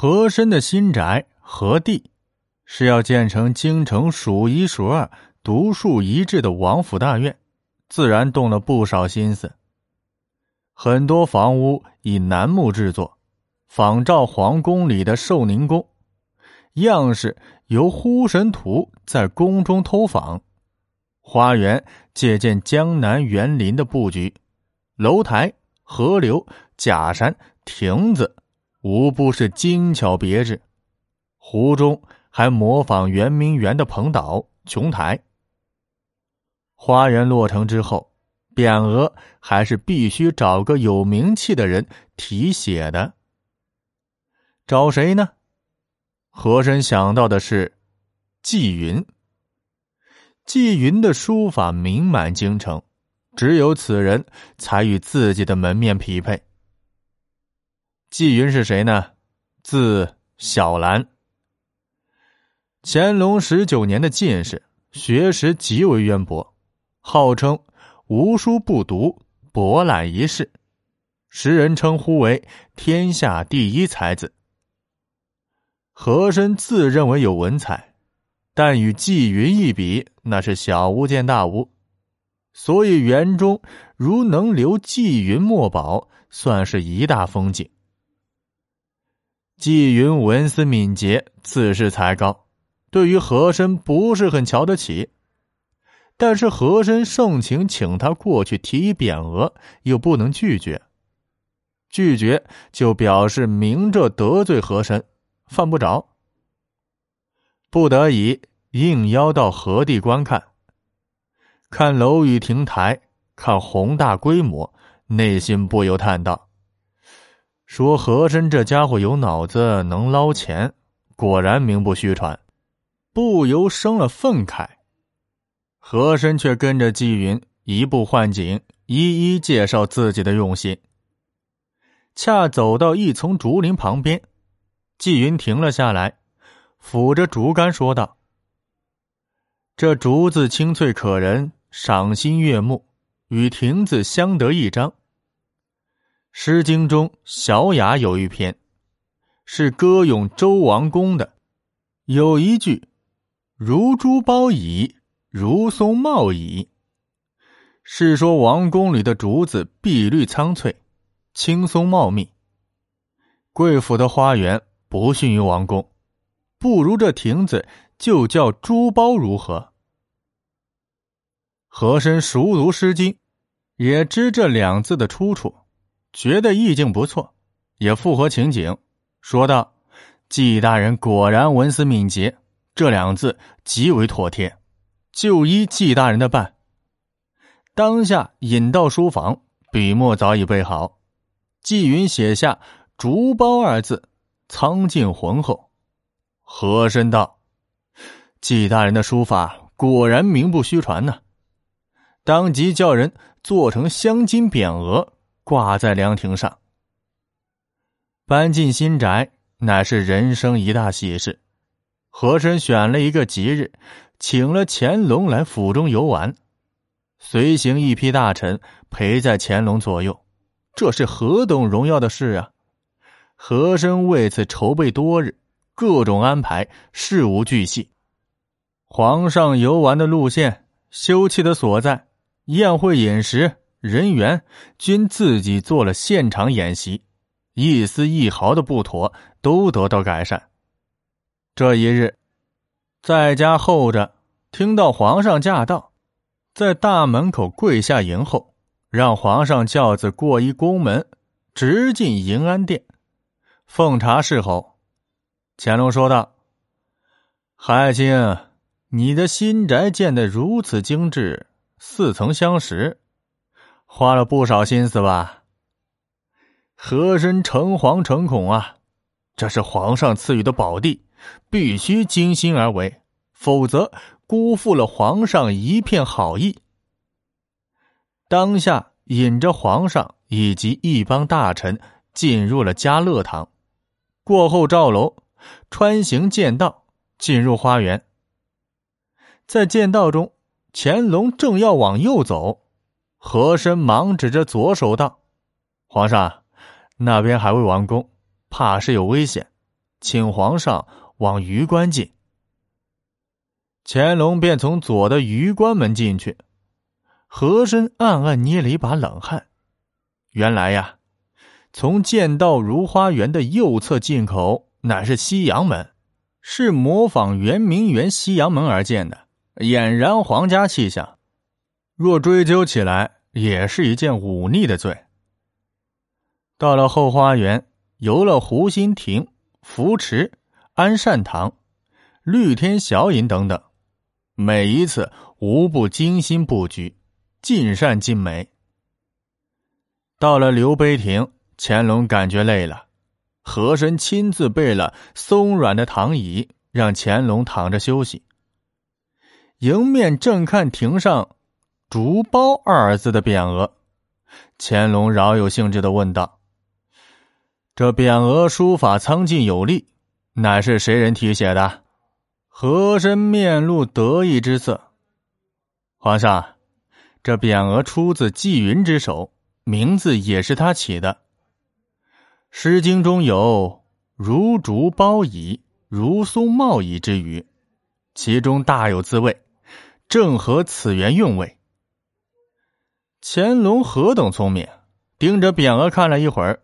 和珅的新宅和地，是要建成京城数一数二、独树一帜的王府大院，自然动了不少心思。很多房屋以楠木制作，仿照皇宫里的寿宁宫，样式由呼神图在宫中偷仿。花园借鉴江南园林的布局，楼台、河流、假山、亭子。无不是精巧别致，湖中还模仿圆明园的蓬岛、琼台。花园落成之后，匾额还是必须找个有名气的人题写的。找谁呢？和珅想到的是纪云。纪云的书法名满京城，只有此人才与自己的门面匹配。纪云是谁呢？字小兰，乾隆十九年的进士，学识极为渊博，号称无书不读，博览一世，时人称呼为天下第一才子。和珅自认为有文采，但与纪云一比，那是小巫见大巫，所以园中如能留纪云墨宝，算是一大风景。纪云文思敏捷，自恃才高，对于和珅不是很瞧得起。但是和珅盛情请他过去提匾额，又不能拒绝。拒绝就表示明着得罪和珅，犯不着。不得已，应邀到何地观看。看楼宇亭台，看宏大规模，内心不由叹道。说和珅这家伙有脑子，能捞钱，果然名不虚传，不由生了愤慨。和珅却跟着纪云移步换景，一一介绍自己的用心。恰走到一丛竹林旁边，纪云停了下来，抚着竹竿说道：“这竹子清脆可人，赏心悦目，与亭子相得益彰。”《诗经》中《小雅》有一篇，是歌咏周王公的，有一句“如珠苞矣，如松茂矣”，是说王宫里的竹子碧绿苍翠，青松茂密。贵府的花园不逊于王宫，不如这亭子，就叫珠苞如何？和珅熟读《诗经》，也知这两字的出处。觉得意境不错，也符合情景，说道：“纪大人果然文思敏捷，这两字极为妥帖，就依纪大人的办。”当下引到书房，笔墨早已备好，纪云写下“竹包”二字，苍劲浑厚。和珅道：“纪大人的书法果然名不虚传呢。”当即叫人做成镶金匾额。挂在凉亭上。搬进新宅乃是人生一大喜事，和珅选了一个吉日，请了乾隆来府中游玩，随行一批大臣陪在乾隆左右，这是何等荣耀的事啊！和珅为此筹备多日，各种安排，事无巨细。皇上游玩的路线、休憩的所在、宴会饮食。人员均自己做了现场演习，一丝一毫的不妥都得到改善。这一日，在家候着，听到皇上驾到，在大门口跪下迎候，让皇上轿子过一宫门，直进迎安殿，奉茶侍候。乾隆说道：“海清，你的新宅建得如此精致，似曾相识。”花了不少心思吧？和珅诚惶诚恐啊！这是皇上赐予的宝地，必须精心而为，否则辜负了皇上一片好意。当下引着皇上以及一帮大臣进入了嘉乐堂，过后赵楼，穿行剑道进入花园。在剑道中，乾隆正要往右走。和珅忙指着左手道：“皇上，那边还未完工，怕是有危险。请皇上往榆关进。乾隆便从左的榆关门进去，和珅暗暗捏了一把冷汗。原来呀，从剑道如花园的右侧进口乃是西洋门，是模仿圆明园西洋门而建的，俨然皇家气象。若追究起来，也是一件忤逆的罪。到了后花园，游了湖心亭、福池、安善堂、绿天小饮等等。每一次无不精心布局，尽善尽美。到了刘碑亭，乾隆感觉累了，和珅亲自备了松软的躺椅，让乾隆躺着休息。迎面正看亭上“竹包”二字的匾额，乾隆饶有兴致的问道：“这匾额书法苍劲有力，乃是谁人题写的？”和珅面露得意之色。皇上，这匾额出自纪云之手，名字也是他起的。《诗经》中有“如竹包矣，如松茂矣”之语，其中大有滋味，正合此园用味。乾隆何等聪明，盯着匾额看了一会儿，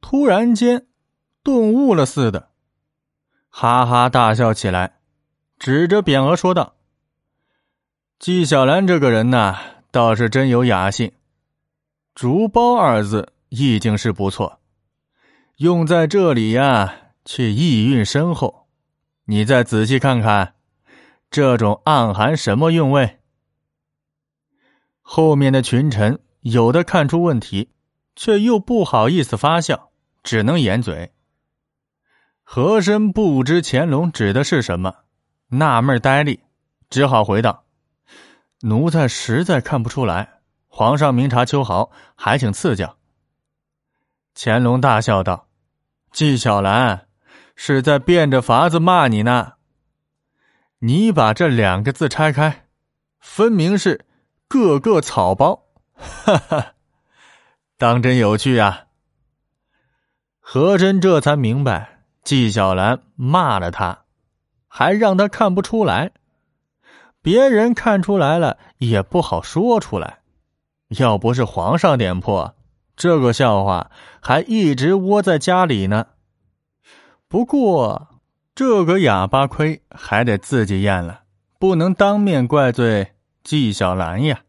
突然间顿悟了似的，哈哈大笑起来。指着匾额说道：“纪晓岚这个人呐，倒是真有雅兴。竹包二字意境是不错，用在这里呀，却意蕴深厚。你再仔细看看，这种暗含什么韵味？”后面的群臣有的看出问题，却又不好意思发笑，只能掩嘴。和珅不知乾隆指的是什么。纳闷呆立，只好回道：“奴才实在看不出来。皇上明察秋毫，还请赐教。”乾隆大笑道：“纪晓岚是在变着法子骂你呢。你把这两个字拆开，分明是‘个个草包’，哈哈，当真有趣啊！”和珅这才明白，纪晓岚骂了他。还让他看不出来，别人看出来了也不好说出来。要不是皇上点破，这个笑话还一直窝在家里呢。不过这个哑巴亏还得自己咽了，不能当面怪罪纪晓岚呀。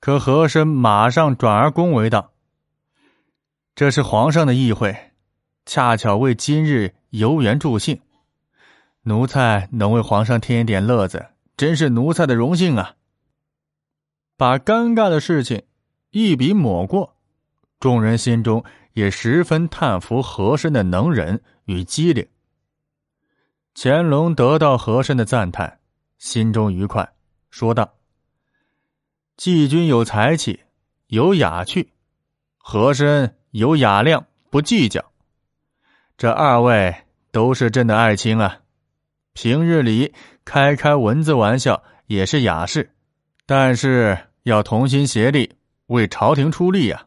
可和珅马上转而恭维道：“这是皇上的议会，恰巧为今日游园助兴。”奴才能为皇上添一点乐子，真是奴才的荣幸啊！把尴尬的事情一笔抹过，众人心中也十分叹服和珅的能忍与机灵。乾隆得到和珅的赞叹，心中愉快，说道：“季军有才气，有雅趣；和珅有雅量，不计较。这二位都是朕的爱卿啊！”平日里开开文字玩笑也是雅事，但是要同心协力为朝廷出力呀。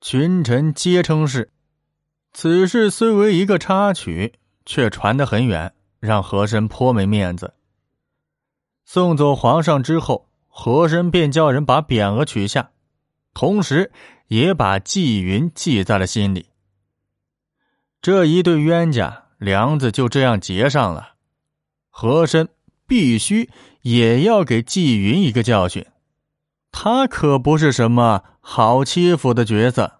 群臣皆称是。此事虽为一个插曲，却传得很远，让和珅颇没面子。送走皇上之后，和珅便叫人把匾额取下，同时也把纪云记在了心里。这一对冤家。梁子就这样结上了，和珅必须也要给纪云一个教训，他可不是什么好欺负的角色。